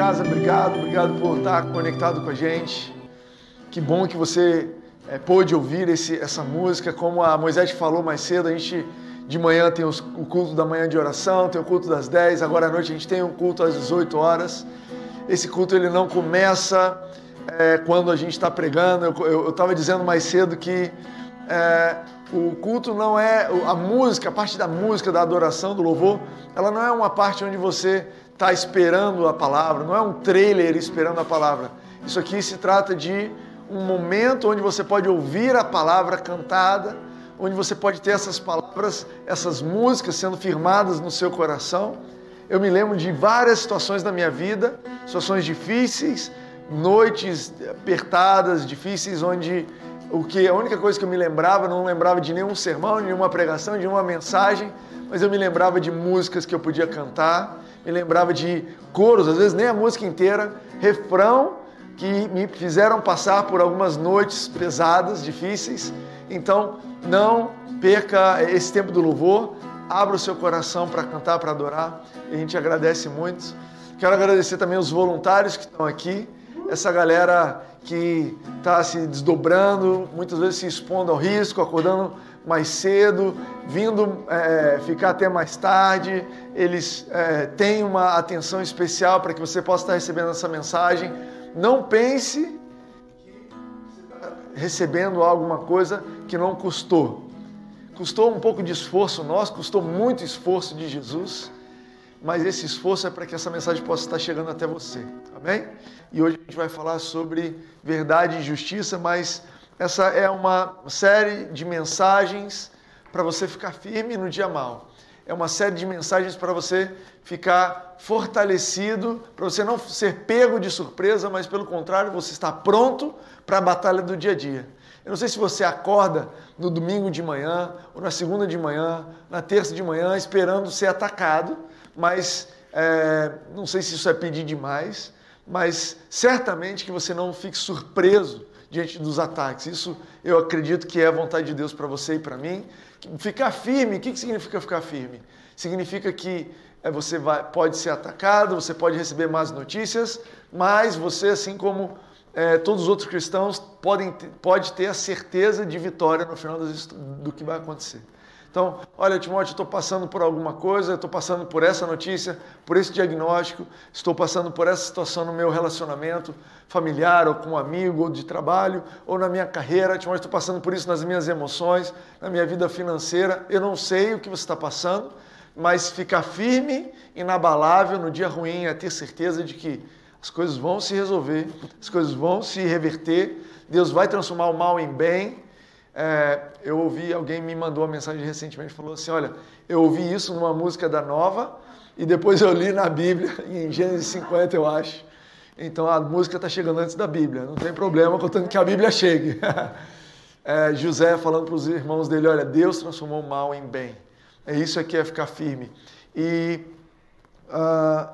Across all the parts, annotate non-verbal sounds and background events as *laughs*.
casa, obrigado, obrigado por estar conectado com a gente. Que bom que você é, pôde ouvir esse, essa música. Como a Moisés falou mais cedo, a gente de manhã tem os, o culto da manhã de oração, tem o culto das 10, agora à noite a gente tem um culto às 18 horas. Esse culto ele não começa é, quando a gente está pregando. Eu estava dizendo mais cedo que é, o culto não é a música, a parte da música, da adoração, do louvor, ela não é uma parte onde você está esperando a palavra, não é um trailer esperando a palavra. Isso aqui se trata de um momento onde você pode ouvir a palavra cantada, onde você pode ter essas palavras, essas músicas sendo firmadas no seu coração. Eu me lembro de várias situações da minha vida, situações difíceis, noites apertadas, difíceis, onde o que a única coisa que eu me lembrava, não lembrava de nenhum sermão, de nenhuma pregação, de nenhuma mensagem, mas eu me lembrava de músicas que eu podia cantar, me lembrava de coros, às vezes nem a música inteira, refrão que me fizeram passar por algumas noites pesadas, difíceis. Então, não perca esse tempo do louvor, abra o seu coração para cantar, para adorar. E a gente agradece muito. Quero agradecer também os voluntários que estão aqui, essa galera que está se desdobrando, muitas vezes se expondo ao risco, acordando mais cedo, vindo é, ficar até mais tarde. Eles é, têm uma atenção especial para que você possa estar recebendo essa mensagem. Não pense recebendo alguma coisa que não custou. Custou um pouco de esforço nosso, custou muito esforço de Jesus, mas esse esforço é para que essa mensagem possa estar chegando até você. Amém? E hoje a gente vai falar sobre verdade e justiça, mas essa é uma série de mensagens para você ficar firme no dia mal. É uma série de mensagens para você ficar fortalecido, para você não ser pego de surpresa, mas pelo contrário, você está pronto para a batalha do dia a dia. Eu não sei se você acorda no domingo de manhã, ou na segunda de manhã, na terça de manhã, esperando ser atacado, mas é, não sei se isso é pedir demais, mas certamente que você não fique surpreso diante dos ataques. Isso eu acredito que é a vontade de Deus para você e para mim. Ficar firme, o que significa ficar firme? Significa que é, você vai, pode ser atacado, você pode receber más notícias, mas você, assim como é, todos os outros cristãos, podem, pode ter a certeza de vitória no final do que vai acontecer. Então, olha, Timóteo, estou passando por alguma coisa, estou passando por essa notícia, por esse diagnóstico, estou passando por essa situação no meu relacionamento familiar, ou com um amigo, ou de trabalho, ou na minha carreira. Timóteo, estou passando por isso nas minhas emoções, na minha vida financeira. Eu não sei o que você está passando, mas ficar firme, inabalável no dia ruim, é ter certeza de que as coisas vão se resolver, as coisas vão se reverter, Deus vai transformar o mal em bem é, eu ouvi, alguém me mandou uma mensagem recentemente, falou assim, olha, eu ouvi isso numa música da Nova e depois eu li na Bíblia, *laughs* em Gênesis 50, eu acho. Então a música está chegando antes da Bíblia, não tem problema, contanto que a Bíblia chegue. *laughs* É, José falando para os irmãos dele, olha, Deus transformou o mal em bem. É isso aqui, é ficar firme. E uh,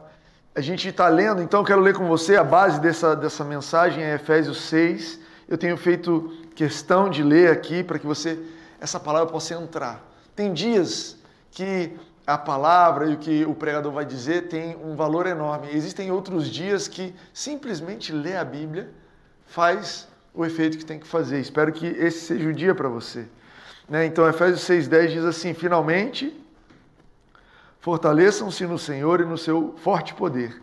a gente está lendo, então eu quero ler com você a base dessa, dessa mensagem, é Efésios 6. Eu tenho feito questão de ler aqui para que você essa palavra possa entrar. Tem dias que a palavra e o que o pregador vai dizer tem um valor enorme. Existem outros dias que simplesmente ler a Bíblia faz o efeito que tem que fazer. Espero que esse seja o dia para você. Né? Então, Efésios 6,10 diz assim: Finalmente, fortaleçam-se no Senhor e no seu forte poder.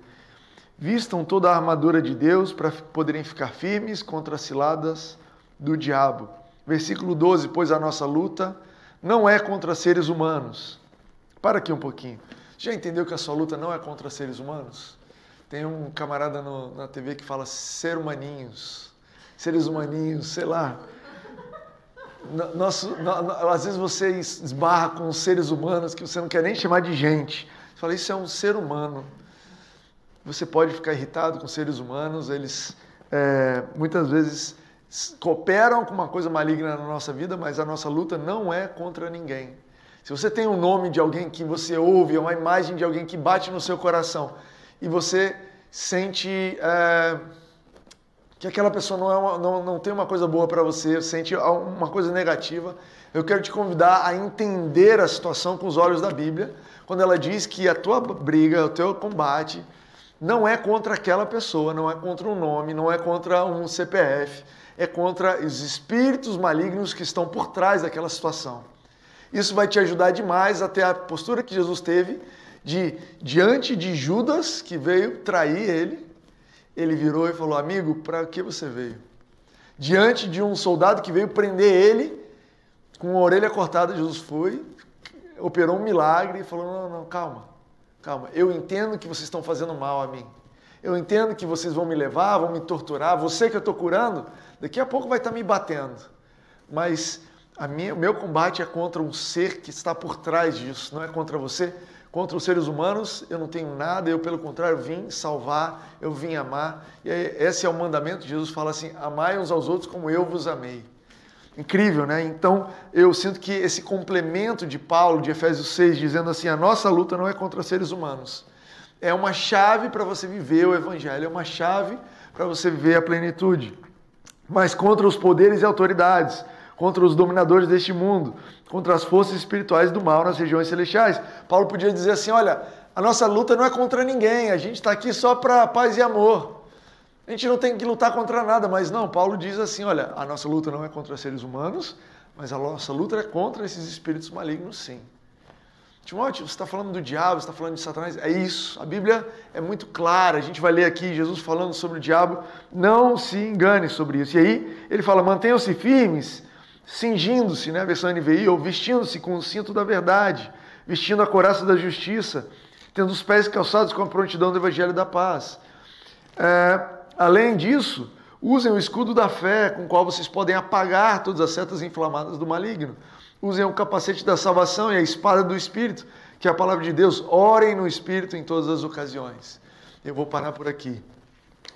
Vistam toda a armadura de Deus para poderem ficar firmes contra as ciladas do diabo. Versículo 12: Pois a nossa luta não é contra seres humanos. Para aqui um pouquinho. Já entendeu que a sua luta não é contra seres humanos? Tem um camarada no, na TV que fala ser humaninhos, seres humaninhos, sei lá. Nosso, no, às vezes você esbarra com seres humanos que você não quer nem chamar de gente. Você fala, isso é um ser humano. Você pode ficar irritado com seres humanos, eles é, muitas vezes cooperam com uma coisa maligna na nossa vida, mas a nossa luta não é contra ninguém. Se você tem um nome de alguém que você ouve, uma imagem de alguém que bate no seu coração, e você sente é, que aquela pessoa não, é uma, não, não tem uma coisa boa para você, sente uma coisa negativa, eu quero te convidar a entender a situação com os olhos da Bíblia, quando ela diz que a tua briga, o teu combate, não é contra aquela pessoa, não é contra um nome, não é contra um CPF, é contra os espíritos malignos que estão por trás daquela situação. Isso vai te ajudar demais até a postura que Jesus teve de diante de Judas que veio trair ele, ele virou e falou: "Amigo, para que você veio?" Diante de um soldado que veio prender ele com a orelha cortada, Jesus foi, operou um milagre e falou: "Não, não, calma. Calma. Eu entendo que vocês estão fazendo mal a mim. Eu entendo que vocês vão me levar, vão me torturar. Você que eu estou curando, daqui a pouco vai estar tá me batendo. Mas minha, o meu combate é contra um ser que está por trás disso, não é contra você. Contra os seres humanos eu não tenho nada, eu pelo contrário vim salvar, eu vim amar. E esse é o mandamento, Jesus fala assim: amai uns aos outros como eu vos amei. Incrível, né? Então eu sinto que esse complemento de Paulo, de Efésios 6, dizendo assim: a nossa luta não é contra seres humanos. É uma chave para você viver o Evangelho, é uma chave para você viver a plenitude. Mas contra os poderes e autoridades, contra os dominadores deste mundo, contra as forças espirituais do mal nas regiões celestiais. Paulo podia dizer assim: olha, a nossa luta não é contra ninguém, a gente está aqui só para paz e amor. A gente não tem que lutar contra nada, mas não, Paulo diz assim: olha, a nossa luta não é contra seres humanos, mas a nossa luta é contra esses espíritos malignos, sim. Timóteo, você está falando do diabo, você está falando de Satanás? É isso. A Bíblia é muito clara. A gente vai ler aqui Jesus falando sobre o diabo. Não se engane sobre isso. E aí ele fala: mantenham-se firmes, cingindo-se, né, versão NVI, ou vestindo-se com o cinto da verdade, vestindo a coraça da justiça, tendo os pés calçados com a prontidão do evangelho da paz. É, Além disso, usem o escudo da fé, com o qual vocês podem apagar todas as setas inflamadas do maligno. Usem o capacete da salvação e a espada do Espírito, que é a palavra de Deus. Orem no Espírito em todas as ocasiões. Eu vou parar por aqui.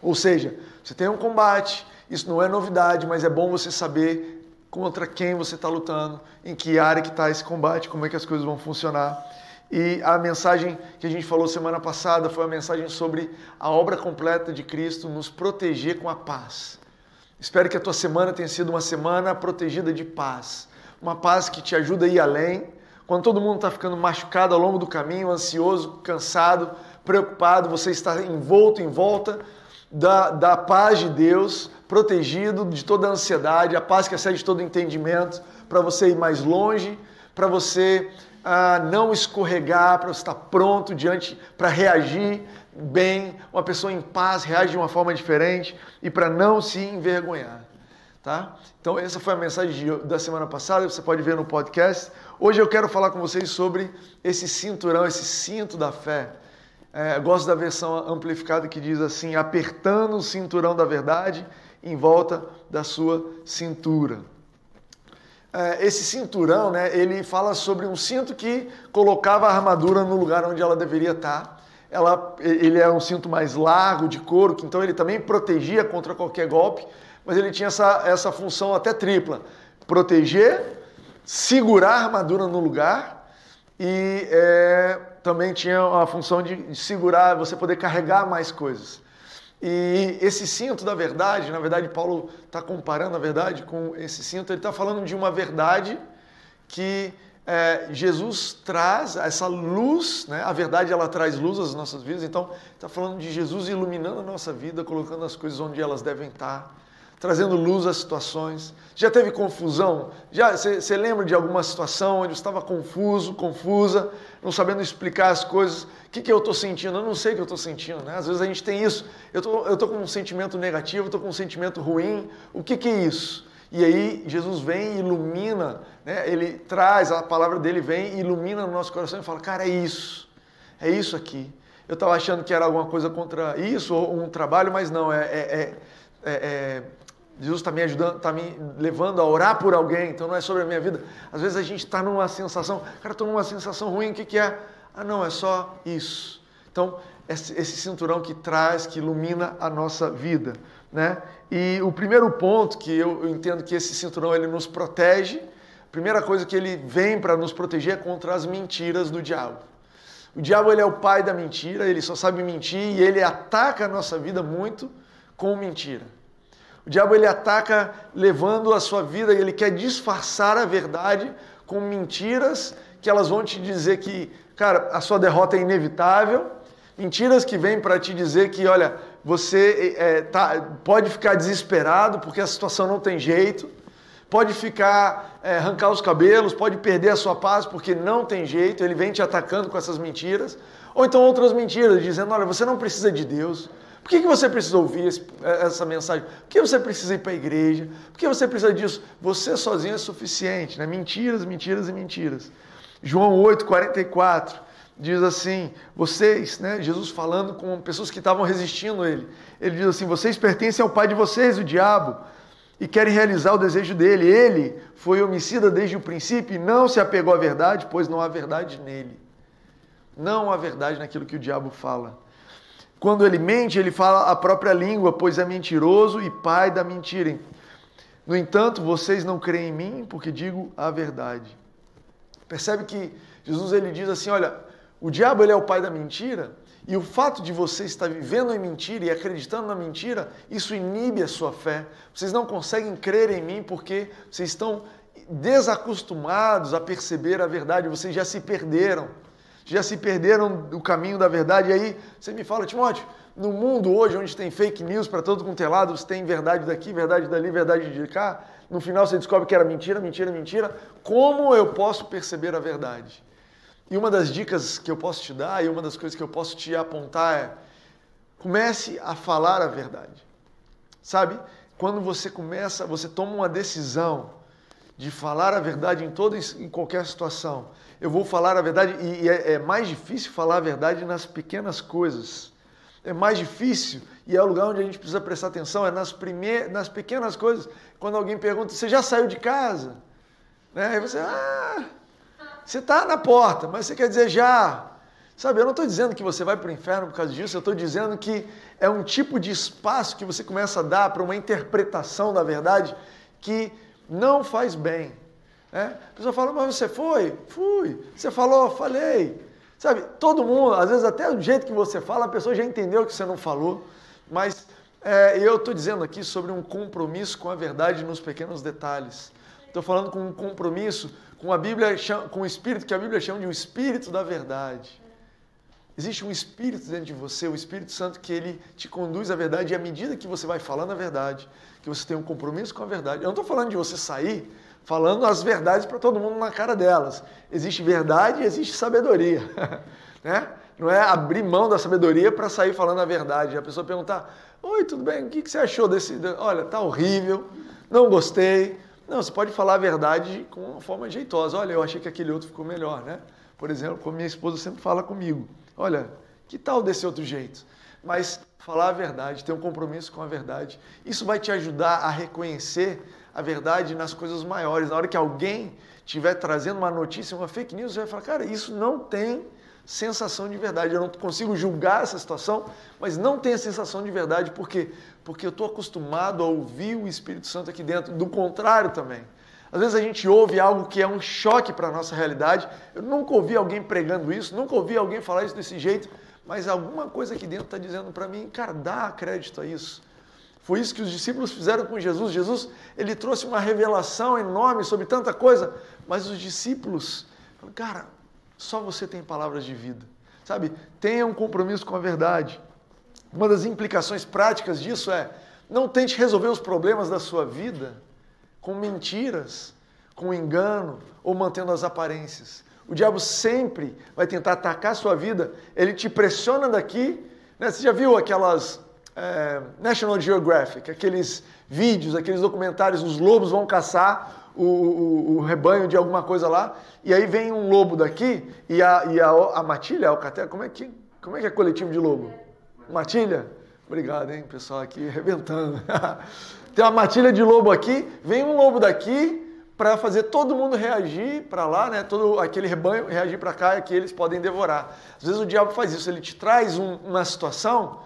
Ou seja, você tem um combate, isso não é novidade, mas é bom você saber contra quem você está lutando, em que área que está esse combate, como é que as coisas vão funcionar. E a mensagem que a gente falou semana passada foi a mensagem sobre a obra completa de Cristo nos proteger com a paz. Espero que a tua semana tenha sido uma semana protegida de paz. Uma paz que te ajuda a ir além. Quando todo mundo está ficando machucado ao longo do caminho, ansioso, cansado, preocupado, você está envolto em volta da, da paz de Deus, protegido de toda a ansiedade, a paz que excede todo entendimento, para você ir mais longe, para você a não escorregar, para estar pronto diante, para reagir bem, uma pessoa em paz reage de uma forma diferente e para não se envergonhar. Tá? Então, essa foi a mensagem de, da semana passada, você pode ver no podcast. Hoje eu quero falar com vocês sobre esse cinturão, esse cinto da fé. É, gosto da versão amplificada que diz assim: apertando o cinturão da verdade em volta da sua cintura. É, esse cinturão, né, ele fala sobre um cinto que colocava a armadura no lugar onde ela deveria estar. Ela, ele é um cinto mais largo, de couro, que então ele também protegia contra qualquer golpe, mas ele tinha essa, essa função até tripla: proteger, segurar a armadura no lugar e é, também tinha a função de, de segurar, você poder carregar mais coisas. E esse cinto da verdade, na verdade, Paulo está comparando a verdade com esse cinto, ele está falando de uma verdade que é, Jesus traz, essa luz, né? a verdade ela traz luz às nossas vidas, então está falando de Jesus iluminando a nossa vida, colocando as coisas onde elas devem estar trazendo luz às situações. Já teve confusão? Já você lembra de alguma situação onde estava confuso, confusa, não sabendo explicar as coisas? O que, que eu estou sentindo? Eu não sei o que eu estou sentindo. Né? Às vezes a gente tem isso. Eu tô, estou com um sentimento negativo, estou com um sentimento ruim. O que, que é isso? E aí Jesus vem e ilumina, né? ele traz, a palavra dele vem e ilumina no nosso coração e fala, cara, é isso, é isso aqui. Eu estava achando que era alguma coisa contra isso, ou um trabalho, mas não, é, é, é, é Jesus está me ajudando, está me levando a orar por alguém, então não é sobre a minha vida. Às vezes a gente está numa sensação, cara, estou numa sensação ruim, o que, que é? Ah, não, é só isso. Então, esse, cinturão que traz, que ilumina a nossa vida. Né? E o primeiro ponto que eu, eu entendo que esse cinturão ele nos protege, a primeira coisa que ele vem para nos proteger é contra as mentiras do diabo. O diabo ele é o pai da mentira, ele só sabe mentir e ele ataca a nossa vida muito com mentira. O diabo ele ataca levando a sua vida, ele quer disfarçar a verdade com mentiras que elas vão te dizer que, cara, a sua derrota é inevitável, Mentiras que vêm para te dizer que, olha, você é, tá, pode ficar desesperado porque a situação não tem jeito, pode ficar, é, arrancar os cabelos, pode perder a sua paz porque não tem jeito, ele vem te atacando com essas mentiras. Ou então outras mentiras, dizendo, olha, você não precisa de Deus, por que, que você precisa ouvir esse, essa mensagem? Por que você precisa ir para a igreja? Por que você precisa disso? Você sozinho é suficiente, né? Mentiras, mentiras e mentiras. João 8, 44 diz assim: vocês, né? Jesus falando com pessoas que estavam resistindo a ele. Ele diz assim: vocês pertencem ao pai de vocês, o diabo, e querem realizar o desejo dele. Ele foi homicida desde o princípio e não se apegou à verdade, pois não há verdade nele. Não há verdade naquilo que o diabo fala. Quando ele mente, ele fala a própria língua, pois é mentiroso e pai da mentira. No entanto, vocês não creem em mim porque digo a verdade. Percebe que Jesus ele diz assim, olha, o diabo ele é o pai da mentira, e o fato de você estar vivendo em mentira e acreditando na mentira, isso inibe a sua fé. Vocês não conseguem crer em mim porque vocês estão desacostumados a perceber a verdade, vocês já se perderam já se perderam do caminho da verdade. E aí você me fala, Timóteo, no mundo hoje, onde tem fake news para todo quanto é lado, você tem verdade daqui, verdade dali, verdade de cá, no final você descobre que era mentira, mentira, mentira. Como eu posso perceber a verdade? E uma das dicas que eu posso te dar e uma das coisas que eu posso te apontar é comece a falar a verdade. Sabe? Quando você começa, você toma uma decisão de falar a verdade em toda em qualquer situação eu vou falar a verdade, e é, é mais difícil falar a verdade nas pequenas coisas. É mais difícil, e é o lugar onde a gente precisa prestar atenção, é nas, primeir, nas pequenas coisas. Quando alguém pergunta, você já saiu de casa? Né? Aí você, ah, você está na porta, mas você quer dizer já. Sabe, eu não estou dizendo que você vai para o inferno por causa disso, eu estou dizendo que é um tipo de espaço que você começa a dar para uma interpretação da verdade que não faz bem. É? A pessoa fala, mas você foi? Fui. Você falou? Falei. Sabe, todo mundo, às vezes até o jeito que você fala, a pessoa já entendeu que você não falou, mas é, eu estou dizendo aqui sobre um compromisso com a verdade nos pequenos detalhes. Estou falando com um compromisso com a Bíblia, com o Espírito, que a Bíblia chama de um Espírito da verdade. Existe um Espírito dentro de você, o Espírito Santo, que ele te conduz à verdade, e à medida que você vai falando a verdade, que você tem um compromisso com a verdade. Eu não estou falando de você sair falando as verdades para todo mundo na cara delas. Existe verdade e existe sabedoria. *laughs* né? Não é abrir mão da sabedoria para sair falando a verdade. A pessoa perguntar: Oi, tudo bem? O que você achou desse. Olha, tá horrível, não gostei. Não, você pode falar a verdade com uma forma jeitosa. Olha, eu achei que aquele outro ficou melhor, né? Por exemplo, como minha esposa sempre fala comigo: Olha, que tal desse outro jeito? Mas falar a verdade, ter um compromisso com a verdade, isso vai te ajudar a reconhecer a verdade nas coisas maiores. Na hora que alguém estiver trazendo uma notícia, uma fake news, você vai falar, cara, isso não tem sensação de verdade. Eu não consigo julgar essa situação, mas não tem a sensação de verdade. Por quê? Porque eu estou acostumado a ouvir o Espírito Santo aqui dentro. Do contrário também. Às vezes a gente ouve algo que é um choque para a nossa realidade. Eu nunca ouvi alguém pregando isso, nunca ouvi alguém falar isso desse jeito, mas alguma coisa aqui dentro está dizendo para mim, cara, dá crédito a isso. Foi isso que os discípulos fizeram com Jesus. Jesus, ele trouxe uma revelação enorme sobre tanta coisa, mas os discípulos, cara, só você tem palavras de vida. Sabe? Tenha um compromisso com a verdade. Uma das implicações práticas disso é: não tente resolver os problemas da sua vida com mentiras, com engano ou mantendo as aparências. O diabo sempre vai tentar atacar a sua vida, ele te pressiona daqui. Né? Você já viu aquelas é, National Geographic, aqueles vídeos, aqueles documentários, os lobos vão caçar o, o, o, rebanho de alguma coisa lá, e aí vem um lobo daqui, e a, e a, a matilha, a alcateia, como é, que, como é que é coletivo de lobo? Matilha? Obrigado, hein, pessoal aqui *laughs* arrebentando. *laughs* Tem uma matilha de lobo aqui, vem um lobo daqui para fazer todo mundo reagir para lá, né? Todo aquele rebanho reagir para cá e que eles podem devorar. Às vezes o diabo faz isso, ele te traz um, uma situação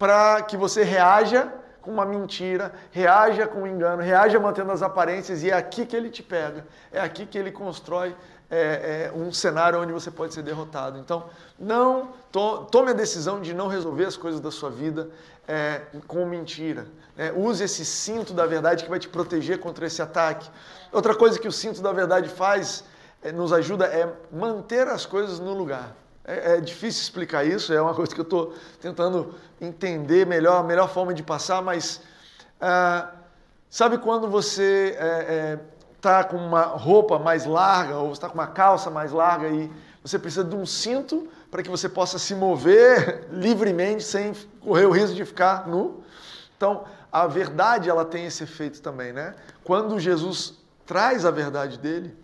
para que você reaja com uma mentira, reaja com um engano, reaja mantendo as aparências e é aqui que ele te pega, é aqui que ele constrói é, é, um cenário onde você pode ser derrotado. Então, não to, tome a decisão de não resolver as coisas da sua vida é, com mentira. Né? Use esse cinto da verdade que vai te proteger contra esse ataque. Outra coisa que o cinto da verdade faz, é, nos ajuda, é manter as coisas no lugar. É, é difícil explicar isso, é uma coisa que eu estou tentando entender melhor, a melhor forma de passar, mas ah, sabe quando você está é, é, com uma roupa mais larga ou está com uma calça mais larga e você precisa de um cinto para que você possa se mover *laughs* livremente sem correr o risco de ficar nu? Então, a verdade ela tem esse efeito também, né? Quando Jesus traz a verdade dele,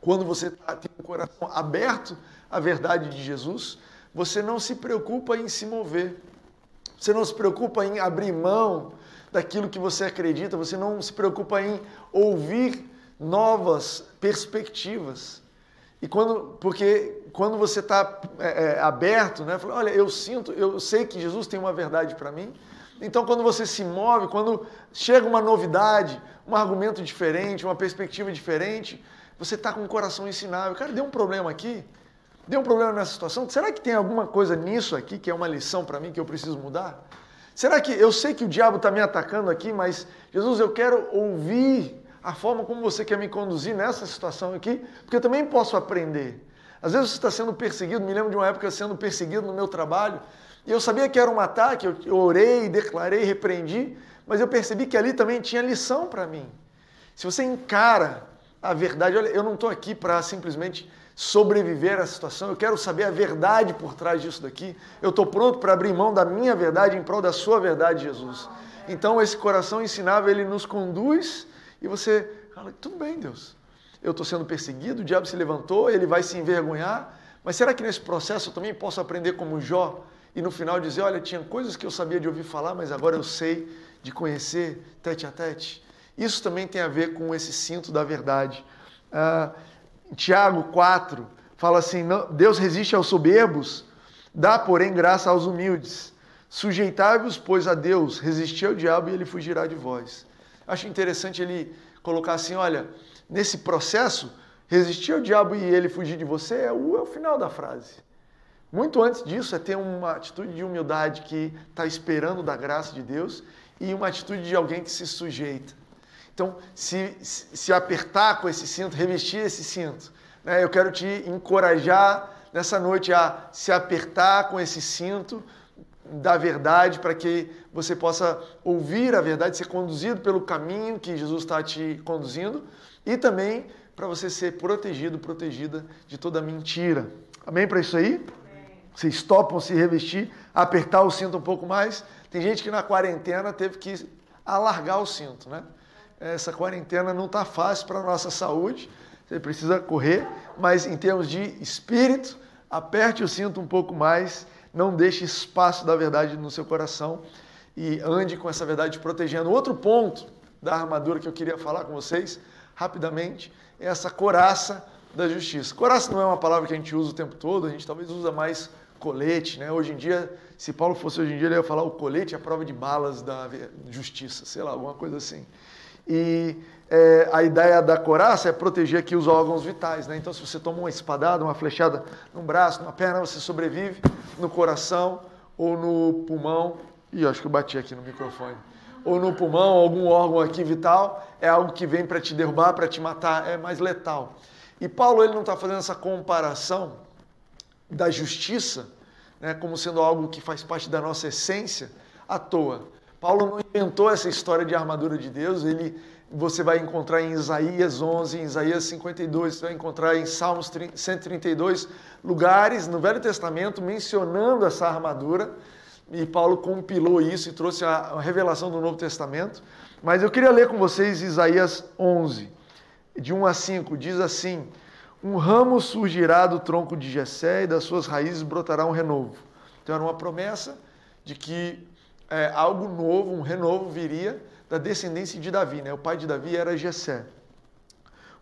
quando você tá, tem o coração aberto à verdade de Jesus, você não se preocupa em se mover. Você não se preocupa em abrir mão daquilo que você acredita, você não se preocupa em ouvir novas perspectivas. E quando, porque quando você está é, é, aberto, né, fala, olha, eu sinto, eu sei que Jesus tem uma verdade para mim. Então, quando você se move, quando chega uma novidade, um argumento diferente, uma perspectiva diferente, você está com o coração ensinável. Cara, deu um problema aqui, deu um problema nessa situação. Será que tem alguma coisa nisso aqui que é uma lição para mim que eu preciso mudar? Será que eu sei que o diabo está me atacando aqui, mas Jesus, eu quero ouvir a forma como você quer me conduzir nessa situação aqui, porque eu também posso aprender. Às vezes você está sendo perseguido, me lembro de uma época sendo perseguido no meu trabalho, e eu sabia que era um ataque, eu orei, declarei, repreendi, mas eu percebi que ali também tinha lição para mim. Se você encara a verdade, olha, eu não estou aqui para simplesmente sobreviver à situação, eu quero saber a verdade por trás disso daqui. Eu estou pronto para abrir mão da minha verdade em prol da sua verdade, Jesus. Então, esse coração ensinável, ele nos conduz e você fala: tudo bem, Deus. Eu estou sendo perseguido, o diabo se levantou, ele vai se envergonhar, mas será que nesse processo eu também posso aprender como Jó e no final dizer: olha, tinha coisas que eu sabia de ouvir falar, mas agora eu sei de conhecer tete a tete? Isso também tem a ver com esse cinto da verdade. Ah, Tiago 4 fala assim: Deus resiste aos soberbos, dá, porém, graça aos humildes. Sujeitai-vos, pois, a Deus, resistir ao diabo e ele fugirá de vós. Acho interessante ele colocar assim: olha, nesse processo, resistir ao diabo e ele fugir de você é o, é o final da frase. Muito antes disso é ter uma atitude de humildade que está esperando da graça de Deus e uma atitude de alguém que se sujeita. Então, se, se apertar com esse cinto, revestir esse cinto, né? eu quero te encorajar nessa noite a se apertar com esse cinto da verdade para que você possa ouvir a verdade, ser conduzido pelo caminho que Jesus está te conduzindo e também para você ser protegido, protegida de toda mentira. Amém para isso aí? Vocês topam se revestir, apertar o cinto um pouco mais? Tem gente que na quarentena teve que alargar o cinto, né? Essa quarentena não está fácil para a nossa saúde, você precisa correr, mas em termos de espírito, aperte o cinto um pouco mais, não deixe espaço da verdade no seu coração e ande com essa verdade protegendo. Outro ponto da armadura que eu queria falar com vocês, rapidamente, é essa coraça da justiça. Coraça não é uma palavra que a gente usa o tempo todo, a gente talvez usa mais colete, né? Hoje em dia, se Paulo fosse hoje em dia, ele ia falar o colete é a prova de balas da justiça, sei lá, alguma coisa assim. E é, a ideia da coraça é proteger aqui os órgãos vitais, né? Então, se você toma uma espadada, uma flechada no braço, numa perna, você sobrevive no coração ou no pulmão. Ih, acho que eu bati aqui no microfone. Ou no pulmão, algum órgão aqui vital, é algo que vem para te derrubar, para te matar, é mais letal. E Paulo ele não está fazendo essa comparação da justiça, né, como sendo algo que faz parte da nossa essência, à toa. Paulo não inventou essa história de armadura de Deus, ele você vai encontrar em Isaías 11, em Isaías 52, você vai encontrar em Salmos 132 lugares no Velho Testamento mencionando essa armadura. E Paulo compilou isso e trouxe a revelação do Novo Testamento. Mas eu queria ler com vocês Isaías 11, de 1 a 5. Diz assim: Um ramo surgirá do tronco de Jessé e das suas raízes brotará um renovo. Então era uma promessa de que é, algo novo, um renovo viria da descendência de Davi. Né? O pai de Davi era Jessé.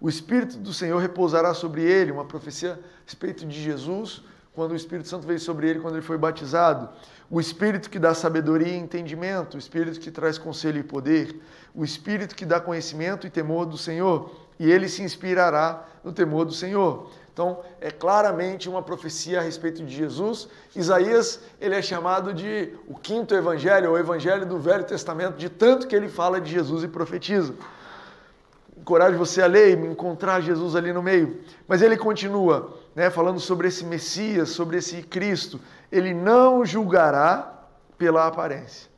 O Espírito do Senhor repousará sobre ele, uma profecia a respeito de Jesus, quando o Espírito Santo veio sobre ele quando ele foi batizado. O Espírito que dá sabedoria e entendimento, o Espírito que traz conselho e poder, o Espírito que dá conhecimento e temor do Senhor, e ele se inspirará no temor do Senhor. Então, é claramente uma profecia a respeito de Jesus. Isaías, ele é chamado de o quinto evangelho, ou evangelho do Velho Testamento, de tanto que ele fala de Jesus e profetiza. Encorajo você a ler e encontrar Jesus ali no meio. Mas ele continua: né, falando sobre esse Messias, sobre esse Cristo, ele não julgará pela aparência,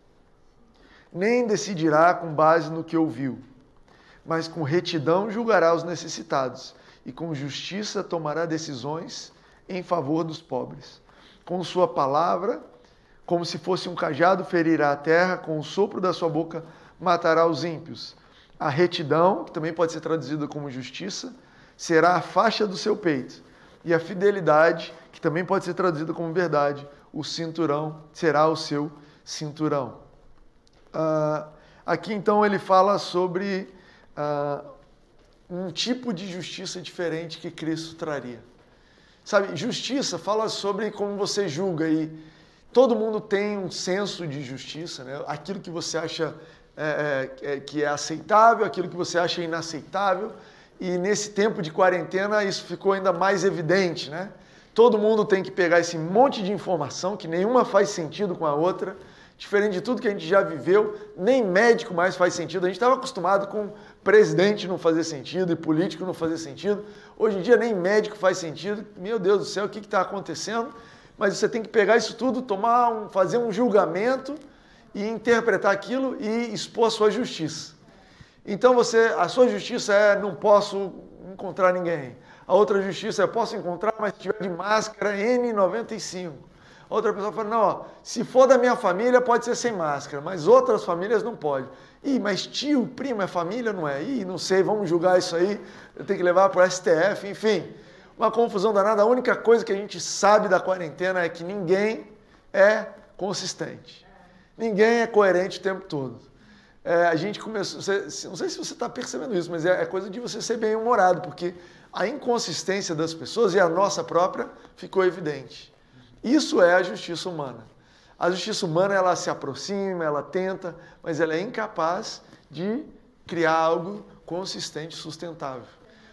nem decidirá com base no que ouviu, mas com retidão julgará os necessitados e com justiça tomará decisões em favor dos pobres. Com sua palavra, como se fosse um cajado, ferirá a terra, com o sopro da sua boca matará os ímpios. A retidão, que também pode ser traduzida como justiça, será a faixa do seu peito e a fidelidade, que também pode ser traduzida como verdade, o cinturão será o seu cinturão. Uh, aqui então ele fala sobre uh, um tipo de justiça diferente que Cristo traria. Sabe, justiça fala sobre como você julga e todo mundo tem um senso de justiça, né? aquilo que você acha é, é, é que é aceitável, aquilo que você acha inaceitável e nesse tempo de quarentena isso ficou ainda mais evidente, né? Todo mundo tem que pegar esse monte de informação que nenhuma faz sentido com a outra, diferente de tudo que a gente já viveu, nem médico mais faz sentido. A gente estava acostumado com presidente não fazer sentido e político não fazer sentido. Hoje em dia nem médico faz sentido. Meu Deus do céu, o que está acontecendo? Mas você tem que pegar isso tudo, tomar um, fazer um julgamento e interpretar aquilo e expor a sua justiça. Então você, a sua justiça é não posso encontrar ninguém. A outra justiça é posso encontrar, mas se tiver de máscara N95. Outra pessoa fala, não, ó, se for da minha família pode ser sem máscara, mas outras famílias não pode. Ih, mas tio, primo é família, não é? Ih, não sei, vamos julgar isso aí, tenho que levar para o STF, enfim. Uma confusão danada. A única coisa que a gente sabe da quarentena é que ninguém é consistente. Ninguém é coerente o tempo todo é, a gente começou. Você, não sei se você está percebendo isso, mas é, é coisa de você ser bem-humorado, porque a inconsistência das pessoas e a nossa própria ficou evidente. Isso é a justiça humana. A justiça humana ela se aproxima, ela tenta, mas ela é incapaz de criar algo consistente, sustentável.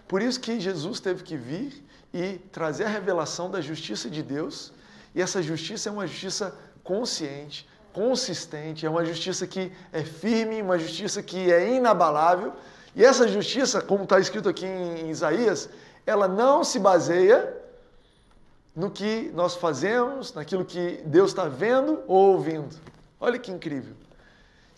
Por isso que Jesus teve que vir e trazer a revelação da justiça de Deus, e essa justiça é uma justiça consciente, consistente, é uma justiça que é firme, uma justiça que é inabalável. E essa justiça, como está escrito aqui em Isaías, ela não se baseia no que nós fazemos, naquilo que Deus está vendo ou ouvindo. Olha que incrível.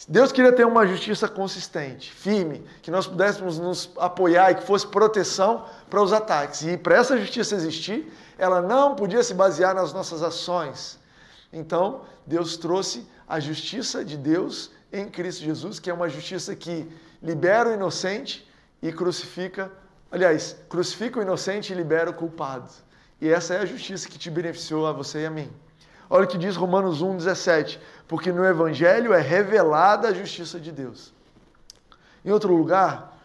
Deus queria ter uma justiça consistente, firme, que nós pudéssemos nos apoiar e que fosse proteção para os ataques. E para essa justiça existir, ela não podia se basear nas nossas ações, então, Deus trouxe a justiça de Deus em Cristo Jesus, que é uma justiça que libera o inocente e crucifica, aliás, crucifica o inocente e libera o culpado. E essa é a justiça que te beneficiou a você e a mim. Olha o que diz Romanos 1,17. Porque no Evangelho é revelada a justiça de Deus. Em outro lugar,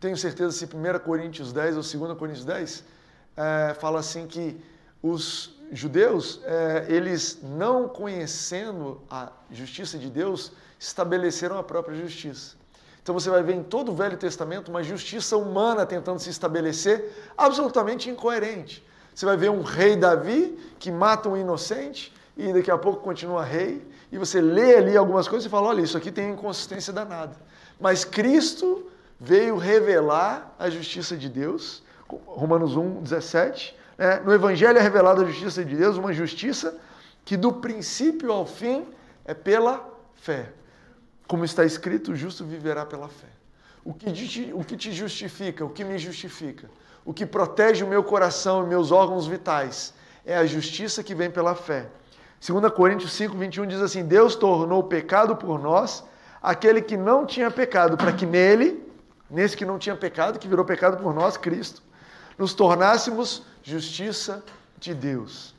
tenho certeza se 1 Coríntios 10 ou 2 Coríntios 10, é, fala assim que os judeus, é, eles não conhecendo a justiça de Deus, estabeleceram a própria justiça. Então você vai ver em todo o Velho Testamento uma justiça humana tentando se estabelecer, absolutamente incoerente. Você vai ver um rei Davi que mata um inocente e daqui a pouco continua rei, e você lê ali algumas coisas e fala: olha, isso aqui tem inconsistência danada. Mas Cristo veio revelar a justiça de Deus, Romanos 1, 17, é, no Evangelho é revelada a justiça de Deus, uma justiça que do princípio ao fim é pela fé. Como está escrito, o justo viverá pela fé. O que, te, o que te justifica, o que me justifica, o que protege o meu coração e meus órgãos vitais é a justiça que vem pela fé. 2 Coríntios 5, 21 diz assim: Deus tornou pecado por nós aquele que não tinha pecado, para que nele, nesse que não tinha pecado, que virou pecado por nós, Cristo, nos tornássemos justiça de Deus.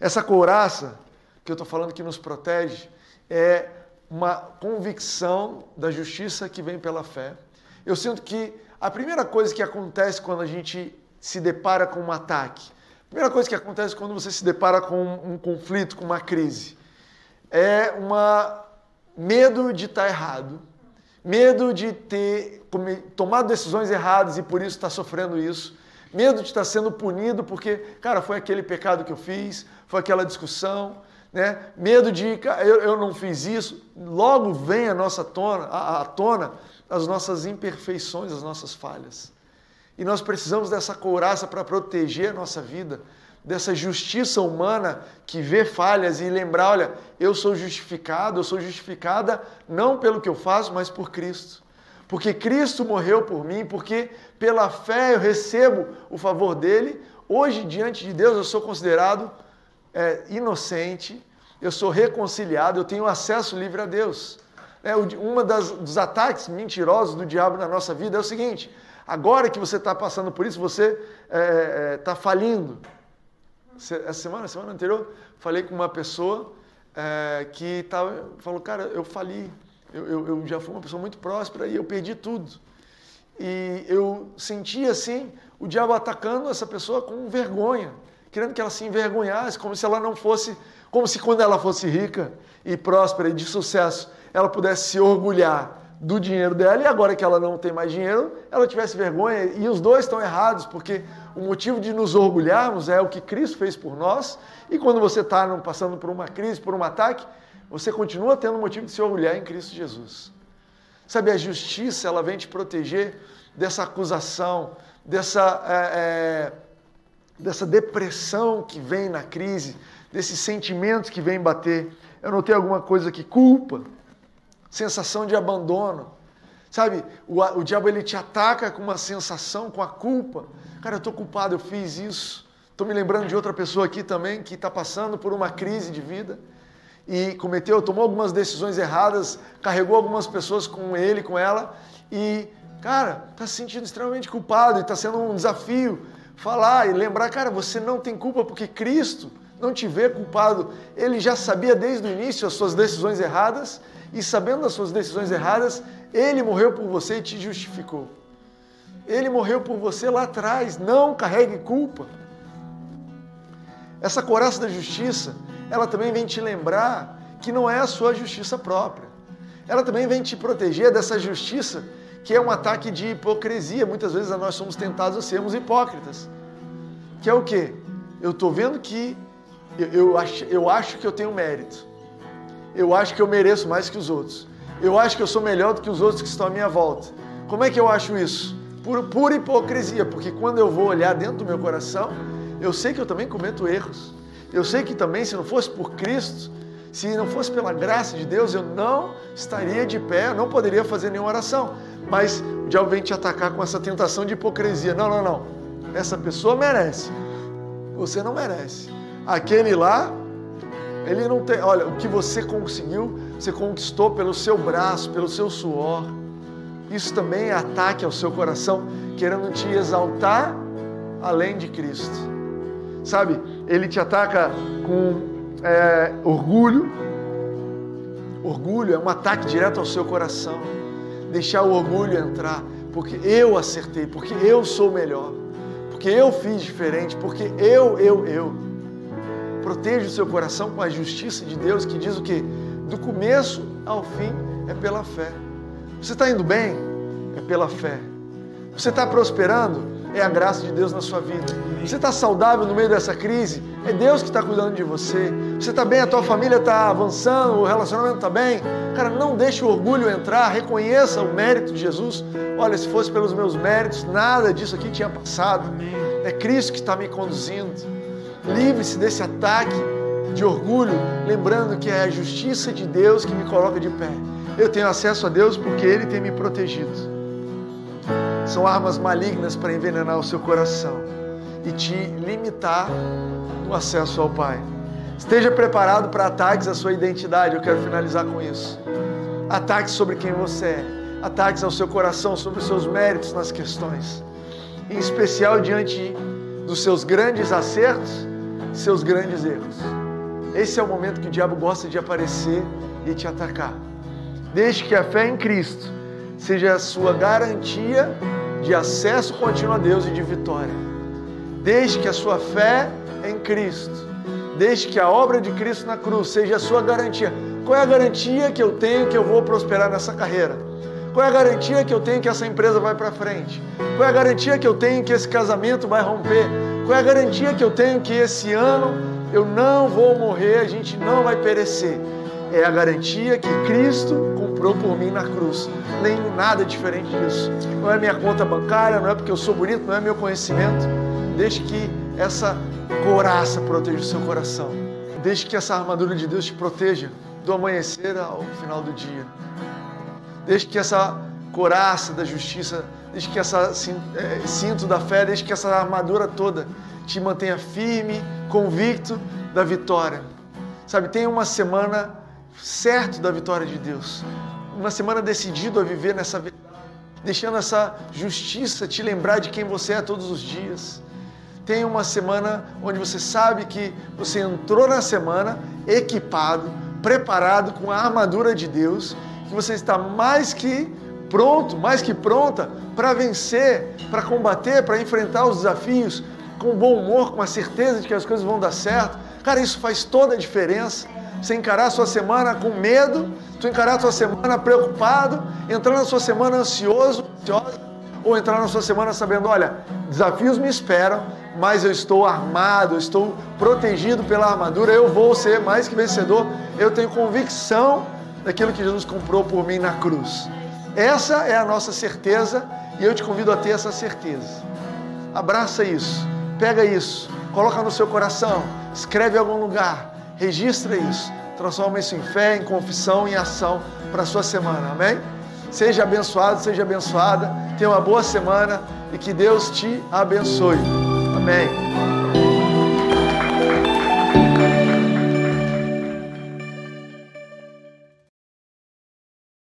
Essa couraça que eu estou falando que nos protege é uma convicção da justiça que vem pela fé. Eu sinto que a primeira coisa que acontece quando a gente se depara com um ataque, a primeira coisa que acontece quando você se depara com um conflito, com uma crise, é uma medo de estar errado, medo de ter tomado decisões erradas e por isso estar sofrendo isso, medo de estar sendo punido porque, cara, foi aquele pecado que eu fiz, foi aquela discussão, né? Medo de, eu, eu não fiz isso. Logo vem a nossa tona, a tona as nossas imperfeições, as nossas falhas. E nós precisamos dessa couraça para proteger a nossa vida, dessa justiça humana que vê falhas e lembrar: olha, eu sou justificado, eu sou justificada não pelo que eu faço, mas por Cristo. Porque Cristo morreu por mim, porque pela fé eu recebo o favor dele. Hoje, diante de Deus, eu sou considerado é, inocente, eu sou reconciliado, eu tenho acesso livre a Deus. É, das, dos ataques mentirosos do diabo na nossa vida é o seguinte: agora que você está passando por isso, você está é, é, tá falindo. Essa semana, semana anterior, falei com uma pessoa é, que tava, falou: Cara, eu fali, eu, eu, eu já fui uma pessoa muito próspera e eu perdi tudo. E eu senti assim o diabo atacando essa pessoa com vergonha, querendo que ela se envergonhasse, como se ela não fosse, como se quando ela fosse rica e próspera e de sucesso, ela pudesse se orgulhar do dinheiro dela e agora que ela não tem mais dinheiro, ela tivesse vergonha. E os dois estão errados, porque o motivo de nos orgulharmos é o que Cristo fez por nós. E quando você está passando por uma crise, por um ataque, você continua tendo motivo de se orgulhar em Cristo Jesus. Sabe, a justiça, ela vem te proteger dessa acusação, dessa, é, é, dessa depressão que vem na crise, desses sentimentos que vem bater. Eu notei alguma coisa que culpa sensação de abandono. Sabe, o, o diabo ele te ataca com uma sensação, com a culpa. Cara, eu estou culpado, eu fiz isso. Estou me lembrando de outra pessoa aqui também que está passando por uma crise de vida e cometeu, tomou algumas decisões erradas, carregou algumas pessoas com ele, com ela e, cara, está se sentindo extremamente culpado e está sendo um desafio falar e lembrar, cara, você não tem culpa porque Cristo não te vê culpado. Ele já sabia desde o início as suas decisões erradas e sabendo das suas decisões erradas, ele morreu por você e te justificou. Ele morreu por você lá atrás, não carregue culpa. Essa coraça da justiça, ela também vem te lembrar que não é a sua justiça própria. Ela também vem te proteger dessa justiça que é um ataque de hipocrisia. Muitas vezes nós somos tentados a sermos hipócritas. Que é o quê? Eu estou vendo que eu, eu, acho, eu acho que eu tenho mérito eu acho que eu mereço mais que os outros. Eu acho que eu sou melhor do que os outros que estão à minha volta. Como é que eu acho isso? Por pura hipocrisia, porque quando eu vou olhar dentro do meu coração, eu sei que eu também cometo erros. Eu sei que também, se não fosse por Cristo, se não fosse pela graça de Deus, eu não estaria de pé, não poderia fazer nenhuma oração. Mas o diabo vem te atacar com essa tentação de hipocrisia. Não, não, não. Essa pessoa merece. Você não merece. Aquele lá ele não tem, olha, o que você conseguiu, você conquistou pelo seu braço, pelo seu suor. Isso também é ataque ao seu coração, querendo te exaltar além de Cristo. Sabe, ele te ataca com é, orgulho. Orgulho é um ataque direto ao seu coração. Deixar o orgulho entrar, porque eu acertei, porque eu sou melhor, porque eu fiz diferente, porque eu, eu, eu. Proteja o seu coração com a justiça de Deus que diz o que? Do começo ao fim é pela fé. Você está indo bem? É pela fé. Você está prosperando? É a graça de Deus na sua vida. Você está saudável no meio dessa crise? É Deus que está cuidando de você. Você está bem? A tua família está avançando? O relacionamento está bem? Cara, não deixe o orgulho entrar. Reconheça o mérito de Jesus. Olha, se fosse pelos meus méritos, nada disso aqui tinha passado. É Cristo que está me conduzindo. Livre-se desse ataque de orgulho, lembrando que é a justiça de Deus que me coloca de pé. Eu tenho acesso a Deus porque Ele tem me protegido. São armas malignas para envenenar o seu coração e te limitar no acesso ao Pai. Esteja preparado para ataques à sua identidade. Eu quero finalizar com isso. Ataques sobre quem você é, ataques ao seu coração, sobre os seus méritos nas questões, em especial diante dos seus grandes acertos seus grandes erros. Esse é o momento que o diabo gosta de aparecer e te atacar. Deixe que a fé em Cristo seja a sua garantia de acesso contínuo a Deus e de vitória. Deixe que a sua fé em Cristo, deixe que a obra de Cristo na cruz seja a sua garantia. Qual é a garantia que eu tenho que eu vou prosperar nessa carreira? Qual é a garantia que eu tenho que essa empresa vai para frente? Qual é a garantia que eu tenho que esse casamento vai romper? Qual é a garantia que eu tenho que esse ano eu não vou morrer, a gente não vai perecer? É a garantia que Cristo comprou por mim na cruz. Nem nada diferente disso. Não é minha conta bancária, não é porque eu sou bonito, não é meu conhecimento. Deixe que essa coraça proteja o seu coração. Deixe que essa armadura de Deus te proteja do amanhecer ao final do dia. Deixe que essa coraça da justiça, deixe que essa é, cinto da fé, deixe que essa armadura toda te mantenha firme, convicto da vitória. Sabe, tenha uma semana certo da vitória de Deus. Uma semana decidido a viver nessa deixando essa justiça te lembrar de quem você é todos os dias. Tenha uma semana onde você sabe que você entrou na semana equipado, preparado com a armadura de Deus, que você está mais que pronto, mais que pronta para vencer, para combater, para enfrentar os desafios com bom humor, com a certeza de que as coisas vão dar certo. Cara, isso faz toda a diferença. Você encarar a sua semana com medo, tu encarar a sua semana preocupado, entrar na sua semana ansioso, ou entrar na sua semana sabendo, olha, desafios me esperam, mas eu estou armado, eu estou protegido pela armadura, eu vou ser mais que vencedor, eu tenho convicção daquilo que Jesus comprou por mim na cruz. Essa é a nossa certeza e eu te convido a ter essa certeza. Abraça isso, pega isso, coloca no seu coração, escreve em algum lugar, registra isso, transforma isso em fé, em confissão, em ação para a sua semana, amém? Seja abençoado, seja abençoada, tenha uma boa semana e que Deus te abençoe. Amém.